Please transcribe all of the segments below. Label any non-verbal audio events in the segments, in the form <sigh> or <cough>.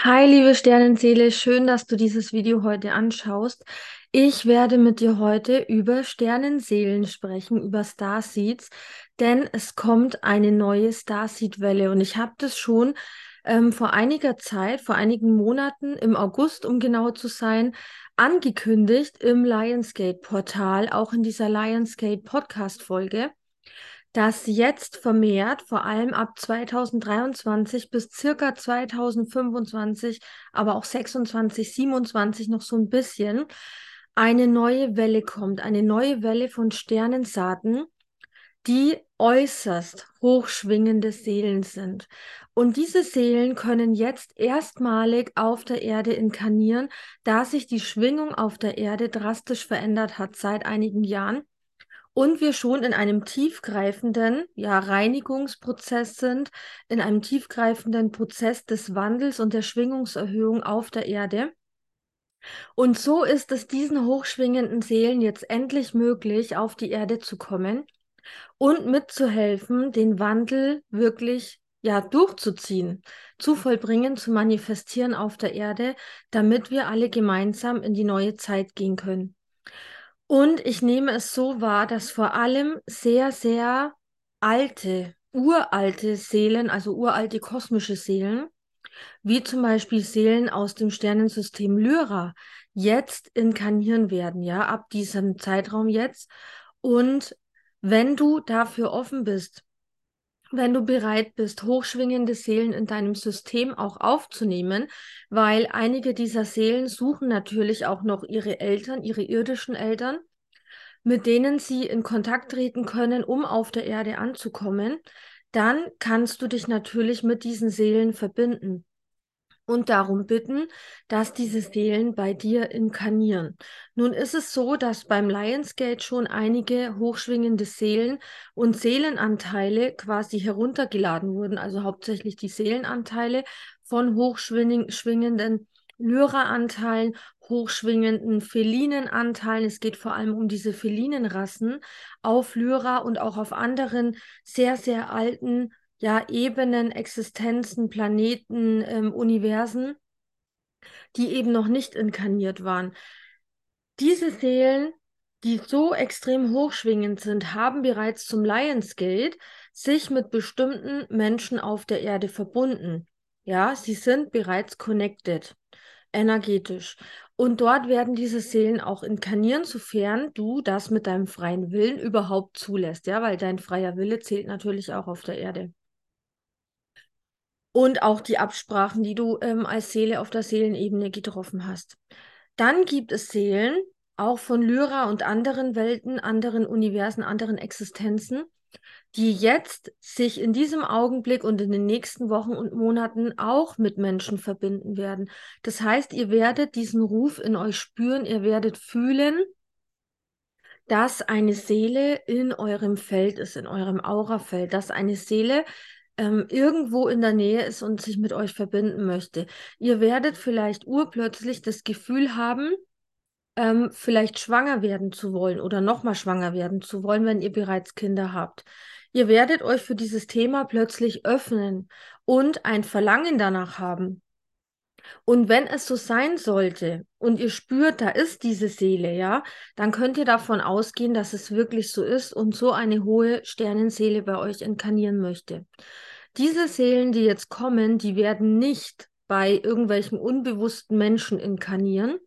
Hi, liebe Sternenseele, schön, dass du dieses Video heute anschaust. Ich werde mit dir heute über Sternenseelen sprechen, über Starseeds, denn es kommt eine neue Starseed-Welle und ich habe das schon ähm, vor einiger Zeit, vor einigen Monaten, im August, um genau zu sein, angekündigt im Lionsgate-Portal, auch in dieser Lionsgate-Podcast-Folge dass jetzt vermehrt, vor allem ab 2023 bis circa 2025, aber auch 26, 27 noch so ein bisschen, eine neue Welle kommt, eine neue Welle von Sternensaaten, die äußerst hochschwingende Seelen sind. Und diese Seelen können jetzt erstmalig auf der Erde inkarnieren, da sich die Schwingung auf der Erde drastisch verändert hat seit einigen Jahren und wir schon in einem tiefgreifenden ja, Reinigungsprozess sind, in einem tiefgreifenden Prozess des Wandels und der Schwingungserhöhung auf der Erde. Und so ist es diesen hochschwingenden Seelen jetzt endlich möglich, auf die Erde zu kommen und mitzuhelfen, den Wandel wirklich ja durchzuziehen, zu vollbringen, zu manifestieren auf der Erde, damit wir alle gemeinsam in die neue Zeit gehen können. Und ich nehme es so wahr, dass vor allem sehr, sehr alte, uralte Seelen, also uralte kosmische Seelen, wie zum Beispiel Seelen aus dem Sternensystem Lyra, jetzt inkarnieren werden, ja, ab diesem Zeitraum jetzt. Und wenn du dafür offen bist, wenn du bereit bist, hochschwingende Seelen in deinem System auch aufzunehmen, weil einige dieser Seelen suchen natürlich auch noch ihre Eltern, ihre irdischen Eltern, mit denen sie in Kontakt treten können, um auf der Erde anzukommen, dann kannst du dich natürlich mit diesen Seelen verbinden und darum bitten, dass diese Seelen bei dir inkarnieren. Nun ist es so, dass beim Lionsgate schon einige hochschwingende Seelen und Seelenanteile quasi heruntergeladen wurden, also hauptsächlich die Seelenanteile von hochschwingenden Lyra-Anteilen, hochschwingenden Felinenanteilen. Es geht vor allem um diese Felinenrassen auf Lyra und auch auf anderen sehr, sehr alten ja, Ebenen, Existenzen, Planeten, ähm, Universen, die eben noch nicht inkarniert waren. Diese Seelen, die so extrem hochschwingend sind, haben bereits zum Lionsgate sich mit bestimmten Menschen auf der Erde verbunden. Ja, sie sind bereits connected, energetisch. Und dort werden diese Seelen auch inkarnieren, sofern du das mit deinem freien Willen überhaupt zulässt, ja, weil dein freier Wille zählt natürlich auch auf der Erde und auch die Absprachen, die du ähm, als Seele auf der Seelenebene getroffen hast. Dann gibt es Seelen, auch von Lyra und anderen Welten, anderen Universen, anderen Existenzen, die jetzt sich in diesem Augenblick und in den nächsten Wochen und Monaten auch mit Menschen verbinden werden. Das heißt, ihr werdet diesen Ruf in euch spüren, ihr werdet fühlen, dass eine Seele in eurem Feld ist, in eurem Aurafeld, dass eine Seele ähm, irgendwo in der Nähe ist und sich mit euch verbinden möchte. Ihr werdet vielleicht urplötzlich das Gefühl haben, ähm, vielleicht schwanger werden zu wollen oder nochmal schwanger werden zu wollen, wenn ihr bereits Kinder habt. Ihr werdet euch für dieses Thema plötzlich öffnen und ein Verlangen danach haben. Und wenn es so sein sollte und ihr spürt, da ist diese Seele, ja, dann könnt ihr davon ausgehen, dass es wirklich so ist und so eine hohe Sternenseele bei euch inkarnieren möchte. Diese Seelen, die jetzt kommen, die werden nicht bei irgendwelchen unbewussten Menschen inkarnieren,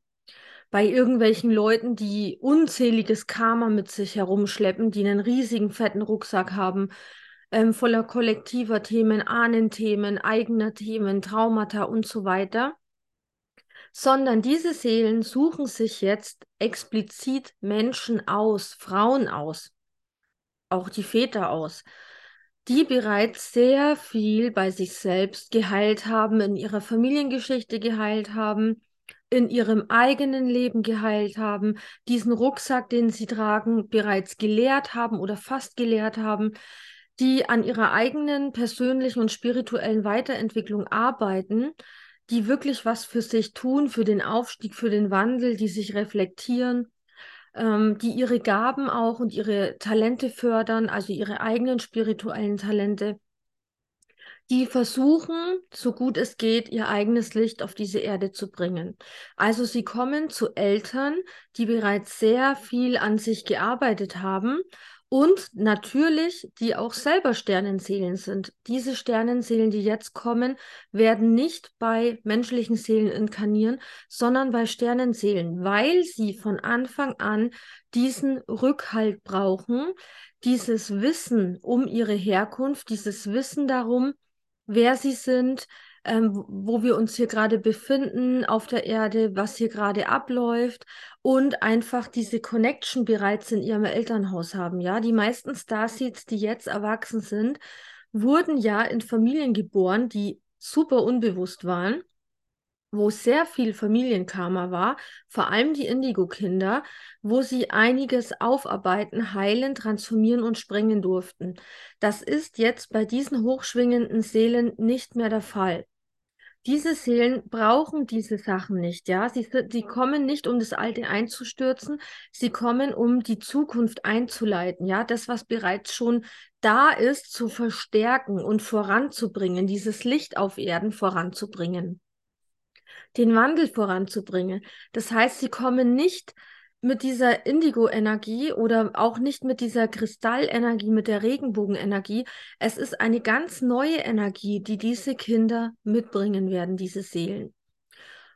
bei irgendwelchen Leuten, die unzähliges Karma mit sich herumschleppen, die einen riesigen fetten Rucksack haben, ähm, voller kollektiver Themen, Ahnenthemen, eigener Themen, Traumata und so weiter, sondern diese Seelen suchen sich jetzt explizit Menschen aus, Frauen aus, auch die Väter aus, die bereits sehr viel bei sich selbst geheilt haben, in ihrer Familiengeschichte geheilt haben, in ihrem eigenen Leben geheilt haben, diesen Rucksack, den sie tragen, bereits gelehrt haben oder fast gelehrt haben, die an ihrer eigenen persönlichen und spirituellen Weiterentwicklung arbeiten, die wirklich was für sich tun, für den Aufstieg, für den Wandel, die sich reflektieren ähm, die ihre Gaben auch und ihre Talente fördern, also ihre eigenen spirituellen Talente, die versuchen, so gut es geht, ihr eigenes Licht auf diese Erde zu bringen. Also sie kommen zu Eltern, die bereits sehr viel an sich gearbeitet haben und natürlich, die auch selber Sternenseelen sind. Diese Sternenseelen, die jetzt kommen, werden nicht bei menschlichen Seelen inkarnieren, sondern bei Sternenseelen, weil sie von Anfang an diesen Rückhalt brauchen, dieses Wissen um ihre Herkunft, dieses Wissen darum, wer sie sind, ähm, wo wir uns hier gerade befinden auf der Erde, was hier gerade abläuft und einfach diese Connection bereits in ihrem Elternhaus haben. Ja, die meisten Starseeds, die jetzt erwachsen sind, wurden ja in Familien geboren, die super unbewusst waren wo sehr viel Familienkarma war, vor allem die Indigo-Kinder, wo sie einiges aufarbeiten, heilen, transformieren und sprengen durften. Das ist jetzt bei diesen hochschwingenden Seelen nicht mehr der Fall. Diese Seelen brauchen diese Sachen nicht, ja. Sie, sie kommen nicht, um das Alte einzustürzen, sie kommen, um die Zukunft einzuleiten, ja. Das, was bereits schon da ist, zu verstärken und voranzubringen, dieses Licht auf Erden voranzubringen den Wandel voranzubringen. Das heißt, sie kommen nicht mit dieser Indigo-Energie oder auch nicht mit dieser Kristallenergie, mit der Regenbogenenergie. Es ist eine ganz neue Energie, die diese Kinder mitbringen werden, diese Seelen.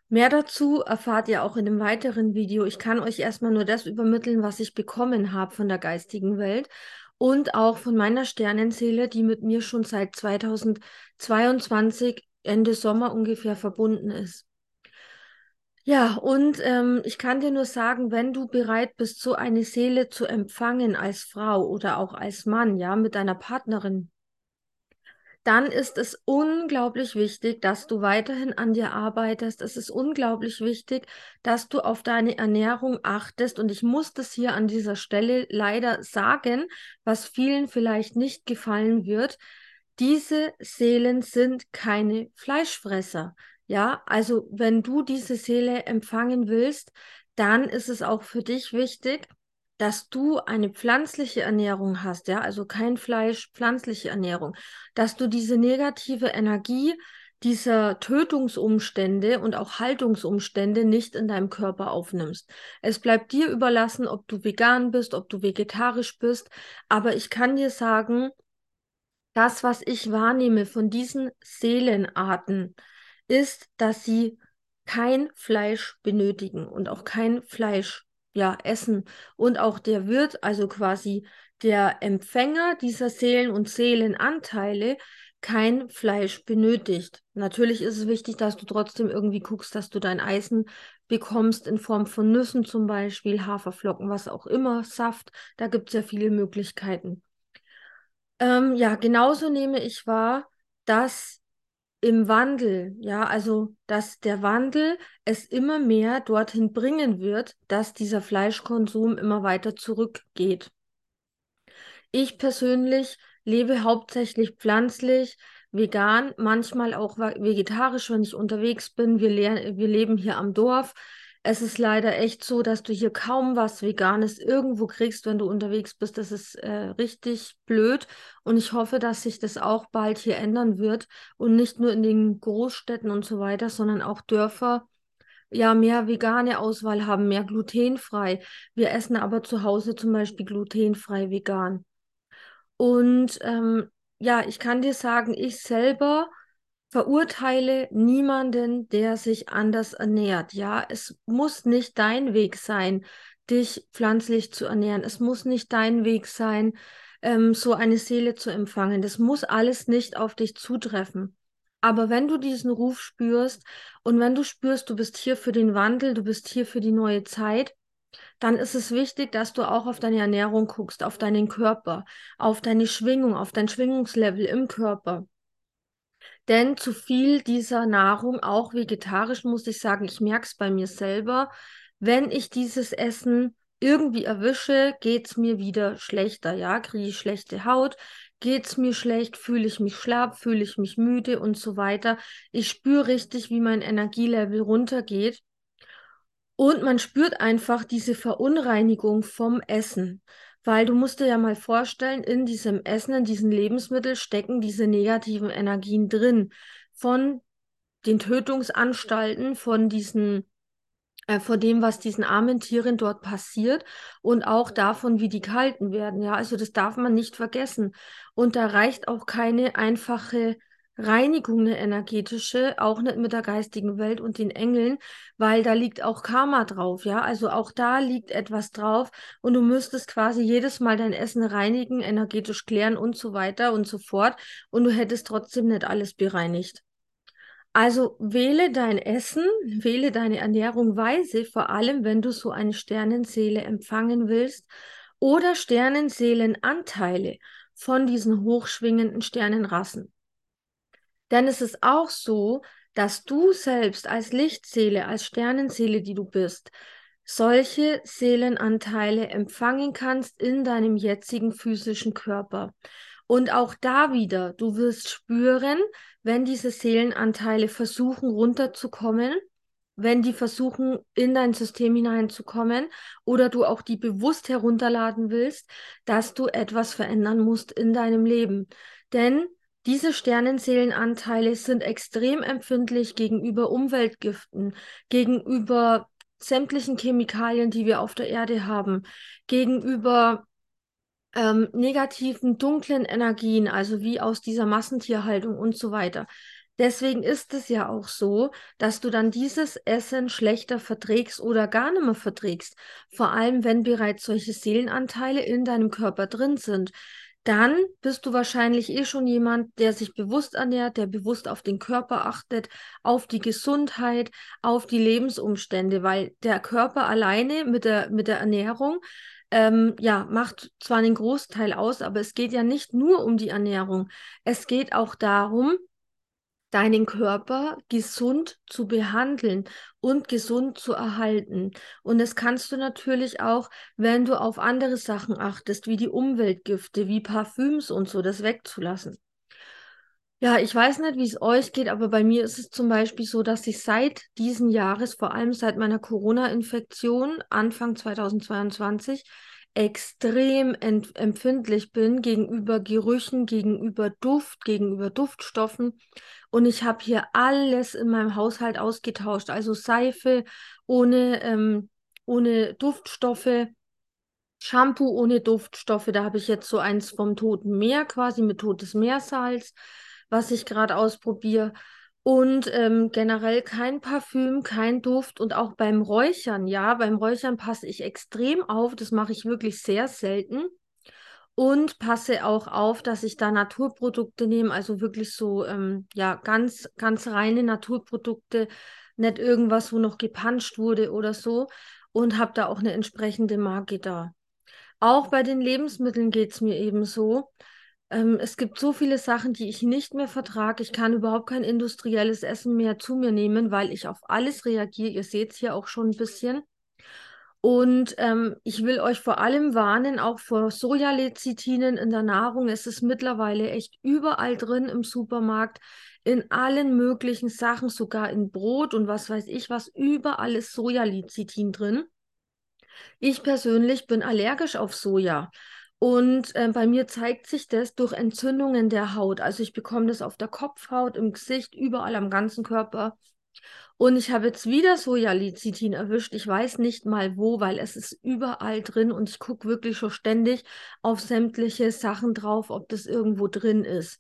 Mehr dazu erfahrt ihr auch in einem weiteren Video. Ich kann euch erstmal nur das übermitteln, was ich bekommen habe von der geistigen Welt und auch von meiner Sternenseele, die mit mir schon seit 2022 Ende Sommer ungefähr verbunden ist. Ja, und ähm, ich kann dir nur sagen, wenn du bereit bist, so eine Seele zu empfangen als Frau oder auch als Mann, ja, mit deiner Partnerin, dann ist es unglaublich wichtig, dass du weiterhin an dir arbeitest. Es ist unglaublich wichtig, dass du auf deine Ernährung achtest. Und ich muss das hier an dieser Stelle leider sagen, was vielen vielleicht nicht gefallen wird. Diese Seelen sind keine Fleischfresser. Ja, also wenn du diese Seele empfangen willst, dann ist es auch für dich wichtig, dass du eine pflanzliche Ernährung hast, ja, also kein Fleisch, pflanzliche Ernährung, dass du diese negative Energie dieser Tötungsumstände und auch Haltungsumstände nicht in deinem Körper aufnimmst. Es bleibt dir überlassen, ob du vegan bist, ob du vegetarisch bist, aber ich kann dir sagen, das, was ich wahrnehme von diesen Seelenarten, ist, dass sie kein Fleisch benötigen und auch kein Fleisch ja, essen. Und auch der Wirt, also quasi der Empfänger dieser Seelen und Seelenanteile, kein Fleisch benötigt. Natürlich ist es wichtig, dass du trotzdem irgendwie guckst, dass du dein Eisen bekommst in Form von Nüssen zum Beispiel, Haferflocken, was auch immer, Saft. Da gibt es ja viele Möglichkeiten. Ähm, ja, genauso nehme ich wahr, dass im Wandel, ja, also dass der Wandel es immer mehr dorthin bringen wird, dass dieser Fleischkonsum immer weiter zurückgeht. Ich persönlich lebe hauptsächlich pflanzlich, vegan, manchmal auch vegetarisch, wenn ich unterwegs bin. Wir, wir leben hier am Dorf. Es ist leider echt so, dass du hier kaum was Veganes irgendwo kriegst, wenn du unterwegs bist. Das ist äh, richtig blöd. Und ich hoffe, dass sich das auch bald hier ändern wird. Und nicht nur in den Großstädten und so weiter, sondern auch Dörfer ja mehr vegane Auswahl haben, mehr glutenfrei. Wir essen aber zu Hause zum Beispiel glutenfrei vegan. Und ähm, ja, ich kann dir sagen, ich selber Verurteile niemanden, der sich anders ernährt. Ja, es muss nicht dein Weg sein, dich pflanzlich zu ernähren. Es muss nicht dein Weg sein, ähm, so eine Seele zu empfangen. Das muss alles nicht auf dich zutreffen. Aber wenn du diesen Ruf spürst und wenn du spürst, du bist hier für den Wandel, du bist hier für die neue Zeit, dann ist es wichtig, dass du auch auf deine Ernährung guckst, auf deinen Körper, auf deine Schwingung, auf dein Schwingungslevel im Körper. Denn zu viel dieser Nahrung, auch vegetarisch, muss ich sagen, ich merke es bei mir selber, wenn ich dieses Essen irgendwie erwische, geht es mir wieder schlechter. Ja, kriege ich schlechte Haut, geht es mir schlecht, fühle ich mich schlapp, fühle ich mich müde und so weiter. Ich spüre richtig, wie mein Energielevel runtergeht. Und man spürt einfach diese Verunreinigung vom Essen Weil du musst dir ja mal vorstellen, in diesem Essen, in diesen Lebensmitteln stecken diese negativen Energien drin. Von den Tötungsanstalten, von diesen äh, vor dem, was diesen armen Tieren dort passiert und auch davon, wie die gehalten werden. Ja, also das darf man nicht vergessen. Und da reicht auch keine einfache Reinigung, eine energetische, auch nicht mit der geistigen Welt und den Engeln, weil da liegt auch Karma drauf, ja. Also auch da liegt etwas drauf und du müsstest quasi jedes Mal dein Essen reinigen, energetisch klären und so weiter und so fort und du hättest trotzdem nicht alles bereinigt. Also wähle dein Essen, wähle deine Ernährung weise, vor allem wenn du so eine Sternenseele empfangen willst oder Sternenseelenanteile von diesen hochschwingenden Sternenrassen. Denn es ist auch so, dass du selbst als Lichtseele, als Sternenseele, die du bist, solche Seelenanteile empfangen kannst in deinem jetzigen physischen Körper. Und auch da wieder, du wirst spüren, wenn diese Seelenanteile versuchen runterzukommen, wenn die versuchen in dein System hineinzukommen oder du auch die bewusst herunterladen willst, dass du etwas verändern musst in deinem Leben. Denn diese Sternenseelenanteile sind extrem empfindlich gegenüber Umweltgiften, gegenüber sämtlichen Chemikalien, die wir auf der Erde haben, gegenüber ähm, negativen, dunklen Energien, also wie aus dieser Massentierhaltung und so weiter. Deswegen ist es ja auch so, dass du dann dieses Essen schlechter verträgst oder gar nicht mehr verträgst. Vor allem, wenn bereits solche Seelenanteile in deinem Körper drin sind. Dann bist du wahrscheinlich eh schon jemand, der sich bewusst ernährt, der bewusst auf den Körper achtet, auf die Gesundheit, auf die Lebensumstände, weil der Körper alleine mit der, mit der Ernährung ähm, ja, macht zwar einen Großteil aus, aber es geht ja nicht nur um die Ernährung. Es geht auch darum, deinen Körper gesund zu behandeln und gesund zu erhalten. Und das kannst du natürlich auch, wenn du auf andere Sachen achtest, wie die Umweltgifte, wie Parfüms und so, das wegzulassen. Ja, ich weiß nicht, wie es euch geht, aber bei mir ist es zum Beispiel so, dass ich seit diesen Jahres, vor allem seit meiner Corona-Infektion Anfang 2022, extrem empfindlich bin gegenüber Gerüchen, gegenüber Duft, gegenüber Duftstoffen. Und ich habe hier alles in meinem Haushalt ausgetauscht. Also Seife ohne, ähm, ohne Duftstoffe, Shampoo ohne Duftstoffe. Da habe ich jetzt so eins vom Toten Meer quasi mit totes Meersalz was ich gerade ausprobiere. Und ähm, generell kein Parfüm, kein Duft und auch beim Räuchern, ja, beim Räuchern passe ich extrem auf. Das mache ich wirklich sehr selten. Und passe auch auf, dass ich da Naturprodukte nehme, also wirklich so, ähm, ja, ganz, ganz reine Naturprodukte, nicht irgendwas, wo noch gepanscht wurde oder so. Und habe da auch eine entsprechende Marke da. Auch bei den Lebensmitteln geht es mir eben so. Ähm, es gibt so viele Sachen, die ich nicht mehr vertrage. Ich kann überhaupt kein industrielles Essen mehr zu mir nehmen, weil ich auf alles reagiere. Ihr seht es hier auch schon ein bisschen. Und ähm, ich will euch vor allem warnen, auch vor Sojalecithinen in der Nahrung. Es ist mittlerweile echt überall drin im Supermarkt, in allen möglichen Sachen, sogar in Brot und was weiß ich was. Überall ist Sojalecithin drin. Ich persönlich bin allergisch auf Soja. Und äh, bei mir zeigt sich das durch Entzündungen der Haut. Also ich bekomme das auf der Kopfhaut, im Gesicht, überall am ganzen Körper. Und ich habe jetzt wieder Sojalecithin erwischt. Ich weiß nicht mal wo, weil es ist überall drin und ich gucke wirklich schon ständig auf sämtliche Sachen drauf, ob das irgendwo drin ist.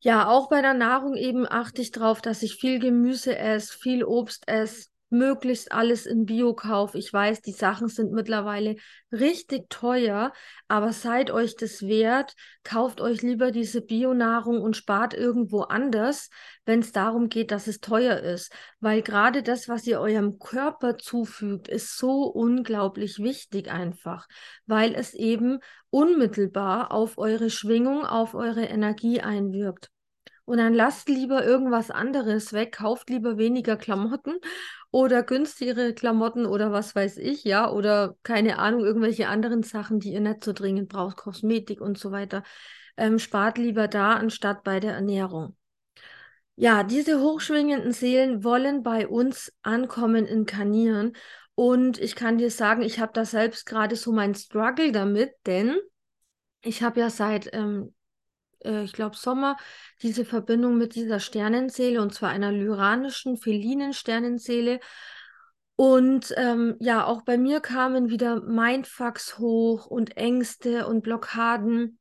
Ja, auch bei der Nahrung eben achte ich darauf, dass ich viel Gemüse esse, viel Obst esse, möglichst alles in Bio-Kauf. Ich weiß, die Sachen sind mittlerweile richtig teuer, aber seid euch das wert. Kauft euch lieber diese Bionahrung und spart irgendwo anders, wenn es darum geht, dass es teuer ist. Weil gerade das, was ihr eurem Körper zufügt, ist so unglaublich wichtig einfach, weil es eben unmittelbar auf eure Schwingung, auf eure Energie einwirkt. Und dann lasst lieber irgendwas anderes weg, kauft lieber weniger Klamotten oder günstigere Klamotten oder was weiß ich, ja, oder keine Ahnung, irgendwelche anderen Sachen, die ihr nicht so dringend braucht, Kosmetik und so weiter. Ähm, spart lieber da, anstatt bei der Ernährung. Ja, diese hochschwingenden Seelen wollen bei uns ankommen, inkarnieren Und ich kann dir sagen, ich habe da selbst gerade so meinen Struggle damit, denn ich habe ja seit, ähm, äh, ich glaube, Sommer diese Verbindung mit dieser Sternenseele und zwar einer lyranischen, felinen Sternenseele. Und ähm, ja, auch bei mir kamen wieder Mindfucks hoch und Ängste und Blockaden.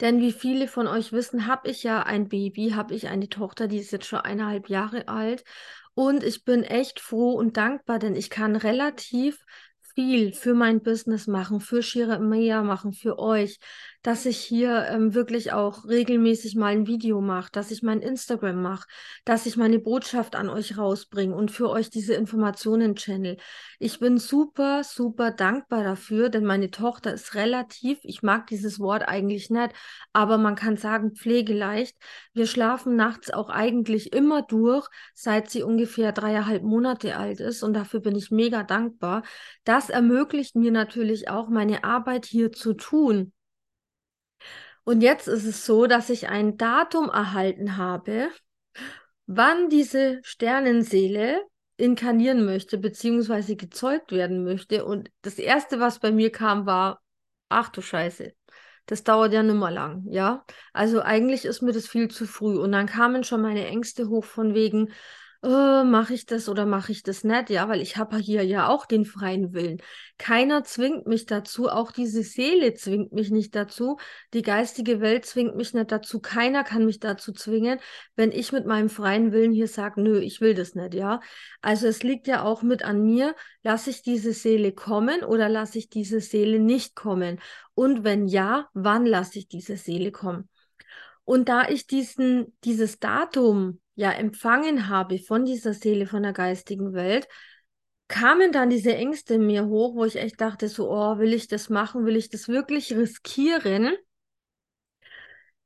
Denn wie viele von euch wissen, habe ich ja ein Baby, habe ich eine Tochter, die ist jetzt schon eineinhalb Jahre alt. Und ich bin echt froh und dankbar, denn ich kann relativ viel für mein Business machen, für Shira Mea machen, für euch, dass ich hier ähm, wirklich auch regelmäßig mal ein Video mache, dass ich mein Instagram mache, dass ich meine Botschaft an euch rausbringe und für euch diese Informationen channel. Ich bin super, super dankbar dafür, denn meine Tochter ist relativ, ich mag dieses Wort eigentlich nicht, aber man kann sagen pflegeleicht. Wir schlafen nachts auch eigentlich immer durch, seit sie ungefähr dreieinhalb Monate alt ist und dafür bin ich mega dankbar. Das ermöglicht mir natürlich auch meine Arbeit hier zu tun. Und jetzt ist es so, dass ich ein Datum erhalten habe, wann diese Sternenseele inkarnieren möchte, beziehungsweise gezeugt werden möchte. Und das Erste, was bei mir kam, war, ach du Scheiße, das dauert ja nimmer lang, ja. Also eigentlich ist mir das viel zu früh. Und dann kamen schon meine Ängste hoch von wegen, äh, mache ich das oder mache ich das nicht? Ja, weil ich habe hier ja auch den freien Willen. Keiner zwingt mich dazu, auch diese Seele zwingt mich nicht dazu, die geistige Welt zwingt mich nicht dazu, keiner kann mich dazu zwingen, wenn ich mit meinem freien Willen hier sage, nö, ich will das nicht, ja. Also es liegt ja auch mit an mir, lasse ich diese Seele kommen oder lasse ich diese Seele nicht kommen? Und wenn ja, wann lasse ich diese Seele kommen? Und da ich diesen, dieses Datum ja empfangen habe von dieser Seele, von der geistigen Welt, kamen dann diese Ängste in mir hoch, wo ich echt dachte, so, oh, will ich das machen? Will ich das wirklich riskieren?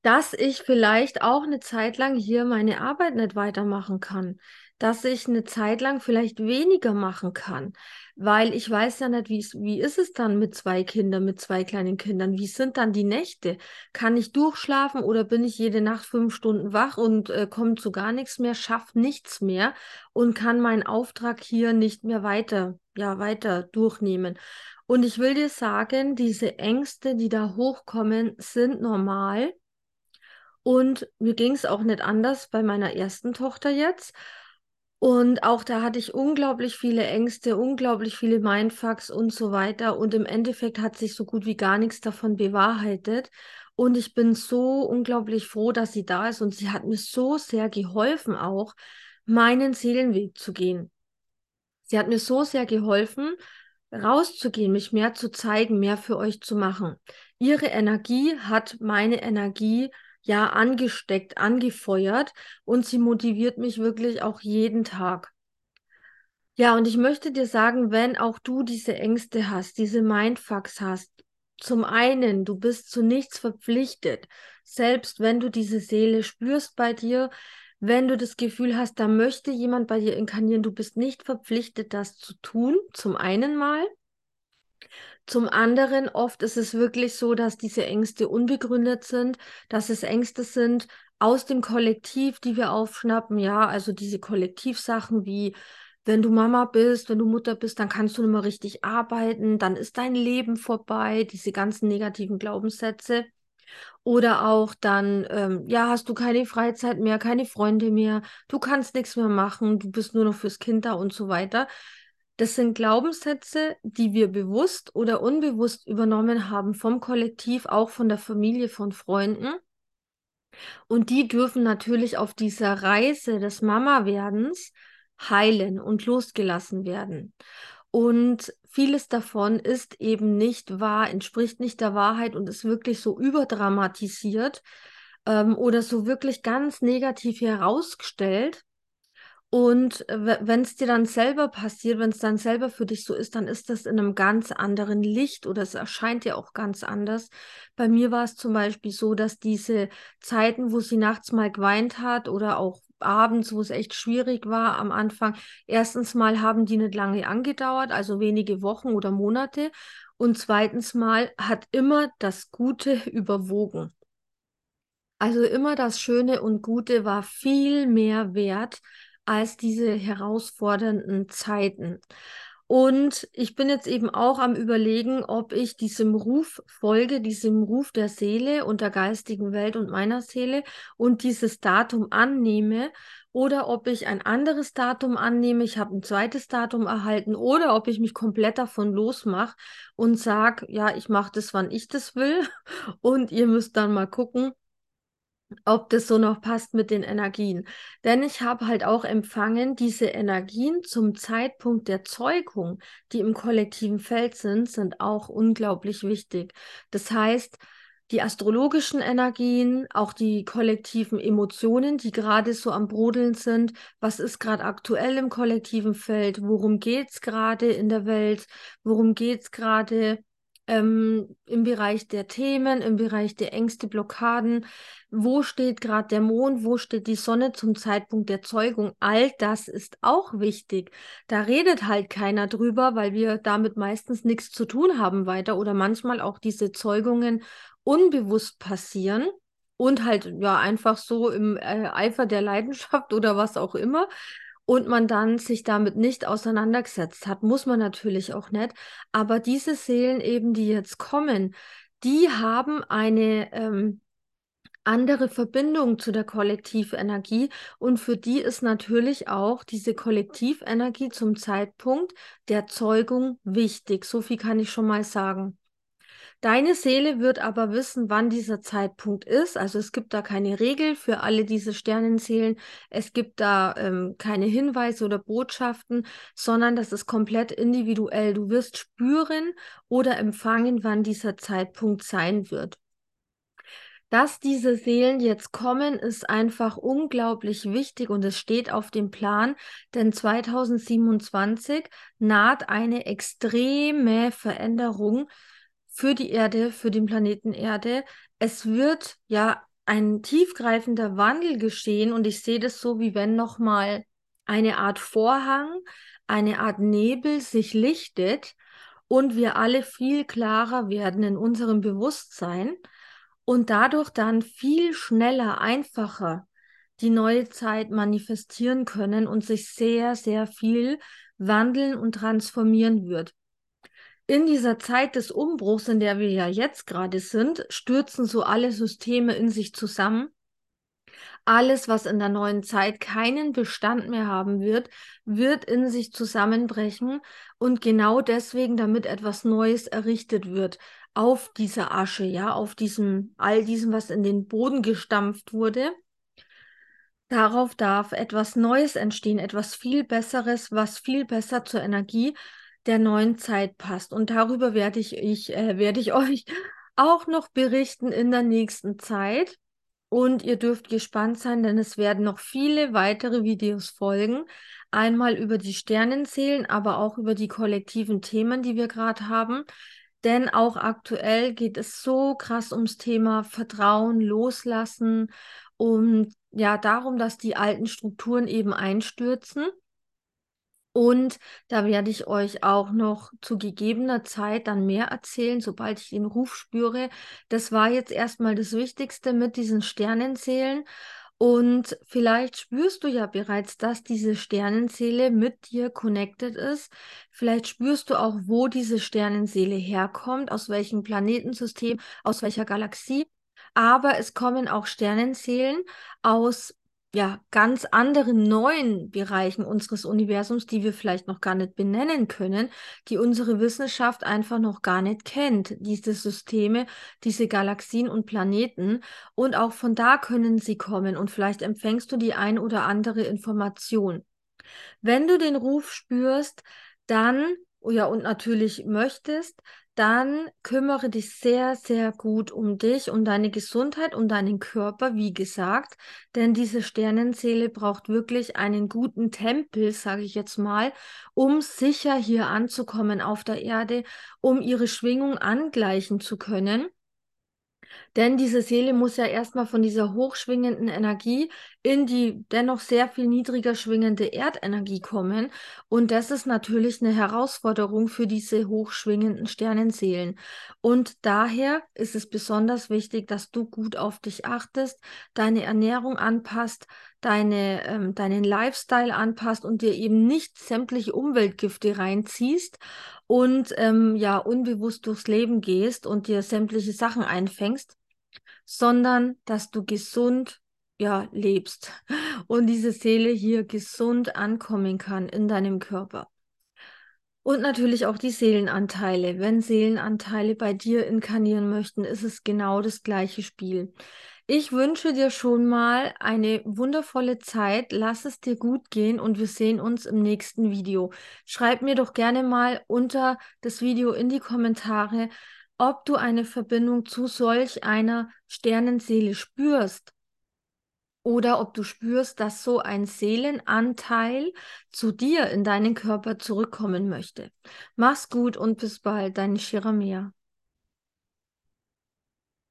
dass ich vielleicht auch eine Zeit lang hier meine Arbeit nicht weitermachen kann, dass ich eine Zeit lang vielleicht weniger machen kann, weil ich weiß ja nicht, wie, wie ist es dann mit zwei Kindern, mit zwei kleinen Kindern, wie sind dann die Nächte? Kann ich durchschlafen oder bin ich jede Nacht fünf Stunden wach und äh, komme zu gar nichts mehr, schaffe nichts mehr und kann meinen Auftrag hier nicht mehr weiter, ja, weiter durchnehmen. Und ich will dir sagen, diese Ängste, die da hochkommen, sind normal und mir ging es auch nicht anders bei meiner ersten Tochter jetzt. Und auch da hatte ich unglaublich viele Ängste, unglaublich viele Mindfucks und so weiter. Und im Endeffekt hat sich so gut wie gar nichts davon bewahrheitet. Und ich bin so unglaublich froh, dass sie da ist. Und sie hat mir so sehr geholfen, auch meinen Seelenweg zu gehen. Sie hat mir so sehr geholfen, rauszugehen, mich mehr zu zeigen, mehr für euch zu machen. Ihre Energie hat meine Energie ja angesteckt, angefeuert und sie motiviert mich wirklich auch jeden Tag. Ja, und ich möchte dir sagen, wenn auch du diese Ängste hast, diese Mindfucks hast, zum einen, du bist zu nichts verpflichtet, selbst wenn du diese Seele spürst bei dir, wenn du das Gefühl hast, da möchte jemand bei dir inkarnieren, du bist nicht verpflichtet, das zu tun, zum einen mal. Zum anderen, oft ist es wirklich so, dass diese Ängste unbegründet sind, dass es Ängste sind aus dem Kollektiv, die wir aufschnappen. Ja, also diese Kollektivsachen wie, wenn du Mama bist, wenn du Mutter bist, dann kannst du nicht mehr richtig arbeiten, dann ist dein Leben vorbei, diese ganzen negativen Glaubenssätze. Oder auch dann, ähm, ja, hast du keine Freizeit mehr, keine Freunde mehr, du kannst nichts mehr machen, du bist nur noch fürs Kind da und so weiter. Das sind Glaubenssätze, die wir bewusst oder unbewusst übernommen haben vom Kollektiv, auch von der Familie, von Freunden. Und die dürfen natürlich auf dieser Reise des Mama-Werdens heilen und losgelassen werden. Und vieles davon ist eben nicht wahr, entspricht nicht der Wahrheit und ist wirklich so überdramatisiert ähm, oder so wirklich ganz negativ herausgestellt. Und wenn es dir dann selber passiert, wenn es dann selber für dich so ist, dann ist das in einem ganz anderen Licht oder es erscheint dir auch ganz anders. Bei mir war es zum Beispiel so, dass diese Zeiten, wo sie nachts mal geweint hat oder auch abends, wo es echt schwierig war am Anfang, erstens mal haben die nicht lange angedauert, also wenige Wochen oder Monate. Und zweitens mal hat immer das Gute <laughs> überwogen. Also immer das Schöne und Gute war viel mehr wert als diese herausfordernden Zeiten. Und ich bin jetzt eben auch am Überlegen, ob ich diesem Ruf folge, diesem Ruf der Seele und der geistigen Welt und meiner Seele und dieses Datum annehme oder ob ich ein anderes Datum annehme, ich habe ein zweites Datum erhalten oder ob ich mich komplett davon losmache und sage, ja, ich mache das, wann ich das will <laughs> und ihr müsst dann mal gucken, ob das so noch passt mit den Energien. Denn ich habe halt auch empfangen, diese Energien zum Zeitpunkt der Zeugung, die im kollektiven Feld sind, sind auch unglaublich wichtig. Das heißt, die astrologischen Energien, auch die kollektiven Emotionen, die gerade so am Brodeln sind. Was ist gerade aktuell im kollektiven Feld? Worum geht es gerade in der Welt? Worum geht es gerade ähm, im Bereich der Themen, im Bereich der Ängste, Blockaden? Wo steht gerade der Mond? Wo steht die Sonne zum Zeitpunkt der Zeugung? All das ist auch wichtig. Da redet halt keiner drüber, weil wir damit meistens nichts zu tun haben weiter oder manchmal auch diese Zeugungen unbewusst passieren und halt ja einfach so im äh, Eifer der Leidenschaft <laughs> oder was auch immer und man dann sich damit nicht auseinandergesetzt hat, muss man natürlich auch nicht. Aber diese Seelen eben, die jetzt kommen, die haben eine ähm, andere Verbindung zu der Kollektivenergie und für die ist natürlich auch diese Kollektivenergie zum Zeitpunkt der Zeugung wichtig. So viel kann ich schon mal sagen. Deine Seele wird aber wissen, wann dieser Zeitpunkt ist. Also es gibt da keine Regel für alle diese Sternenseelen. Es gibt da ähm, keine Hinweise oder Botschaften, sondern das ist komplett individuell. Du wirst spüren oder empfangen, wann dieser Zeitpunkt sein wird. Dass diese Seelen jetzt kommen, ist einfach unglaublich wichtig und es steht auf dem Plan, denn 2027 naht eine extreme Veränderung für die Erde, für den Planeten Erde. Es wird ja ein tiefgreifender Wandel geschehen und ich sehe das so, wie wenn nochmal eine Art Vorhang, eine Art Nebel sich lichtet und wir alle viel klarer werden in unserem Bewusstsein und dadurch dann viel schneller, einfacher die neue Zeit manifestieren können und sich sehr, sehr viel wandeln und transformieren wird in dieser Zeit des Umbruchs, in der wir ja jetzt gerade sind, stürzen so alle Systeme in sich zusammen. Alles, was in der neuen Zeit keinen Bestand mehr haben wird, wird in sich zusammenbrechen und genau deswegen, damit etwas Neues errichtet wird auf dieser Asche, ja, auf diesem, all diesem, was in den Boden gestampft wurde. Darauf darf etwas Neues entstehen, etwas viel Besseres, was viel besser zur Energie der neuen Zeit passt. Und darüber werde ich, ich äh, werde ich <laughs> euch auch noch berichten in der nächsten Zeit. Und ihr dürft gespannt sein, denn es werden noch viele weitere Videos folgen. Einmal über die Sternenzählen, aber auch über die kollektiven Themen, die wir gerade haben. Denn auch aktuell geht es so krass ums Thema Vertrauen, Loslassen und ja, darum, dass die alten Strukturen eben einstürzen und da werde ich euch auch noch zu gegebener Zeit dann mehr erzählen, sobald ich den Ruf spüre. Das war jetzt erstmal das Wichtigste mit diesen Sternenzählen. Und vielleicht spürst du ja bereits, dass diese Sternenseele mit dir connected ist. Vielleicht spürst du auch, wo diese Sternenseele herkommt, aus welchem Planetensystem, aus welcher Galaxie. Aber es kommen auch Sternenseelen aus ja, ganz anderen neuen Bereichen unseres Universums, die wir vielleicht noch gar nicht benennen können, die unsere Wissenschaft einfach noch gar nicht kennt. Diese Systeme, diese Galaxien und Planeten. Und auch von da können sie kommen und vielleicht empfängst du die ein oder andere Information. Wenn du den Ruf spürst, dann, ja, und natürlich möchtest, dann kümmere dich sehr, sehr gut um dich, um deine Gesundheit, um deinen Körper, wie gesagt, denn diese Sternenseele braucht wirklich einen guten Tempel, sage ich jetzt mal, um sicher hier anzukommen auf der Erde, um ihre Schwingung angleichen zu können. Denn diese Seele muss ja erstmal von dieser hochschwingenden Energie in die dennoch sehr viel niedriger schwingende Erdenergie kommen. Und das ist natürlich eine Herausforderung für diese hochschwingenden Sternenseelen. Und daher ist es besonders wichtig, dass du gut auf dich achtest, deine Ernährung anpasst, deine, ähm, deinen Lifestyle anpasst und dir eben nicht sämtliche Umweltgifte reinziehst und ähm, ja unbewusst durchs Leben gehst und dir sämtliche Sachen einfängst, sondern dass du gesund ja lebst und diese Seele hier gesund ankommen kann in deinem Körper. Und natürlich auch die Seelenanteile. Wenn Seelenanteile bei dir inkarnieren möchten, ist es genau das gleiche Spiel. Ich wünsche dir schon mal eine wundervolle Zeit. Lass es dir gut gehen und wir sehen uns im nächsten Video. Schreib mir doch gerne mal unter das Video in die Kommentare, ob du eine Verbindung zu solch einer Sternenseele spürst oder ob du spürst, dass so ein Seelenanteil zu dir in deinen Körper zurückkommen möchte. Mach's gut und bis bald, deine Shiramea.